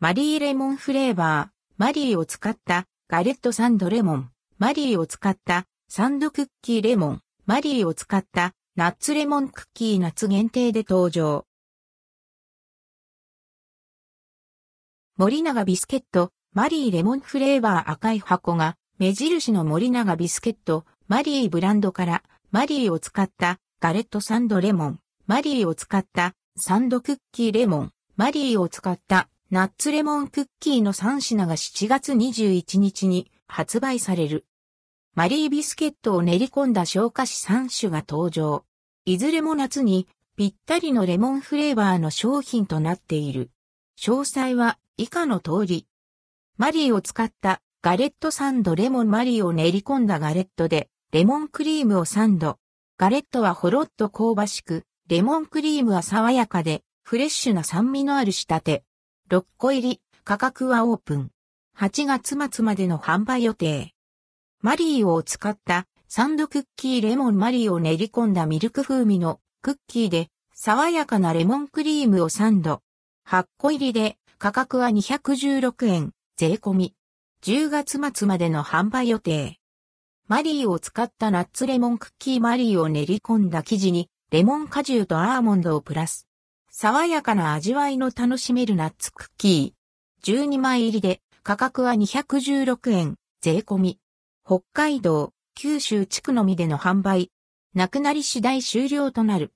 マリーレモンフレーバー、マリーを使ったガレットサンドレモン、マリーを使ったサンドクッキーレモン、マリーを使ったナッツレモンクッキー夏限定で登場。森永ビスケット、マリーレモンフレーバー赤い箱が目印の森永ビスケット、マリーブランドからマリーを使ったガレットサンドレモン、マリーを使ったサンドクッキーレモン、マリーを使ったナッツレモンクッキーの3品が7月21日に発売される。マリービスケットを練り込んだ消化子3種が登場。いずれも夏にぴったりのレモンフレーバーの商品となっている。詳細は以下の通り。マリーを使ったガレットサンドレモンマリーを練り込んだガレットでレモンクリームをサンド。ガレットはほろっと香ばしく、レモンクリームは爽やかで、フレッシュな酸味のある仕立て。6個入り、価格はオープン。8月末までの販売予定。マリーを使ったサンドクッキーレモンマリーを練り込んだミルク風味のクッキーで爽やかなレモンクリームをサンド。8個入りで価格は216円、税込み。10月末までの販売予定。マリーを使ったナッツレモンクッキーマリーを練り込んだ生地にレモン果汁とアーモンドをプラス。爽やかな味わいの楽しめるナッツクッキー。12枚入りで価格は216円、税込み。北海道、九州地区のみでの販売。なくなり次第終了となる。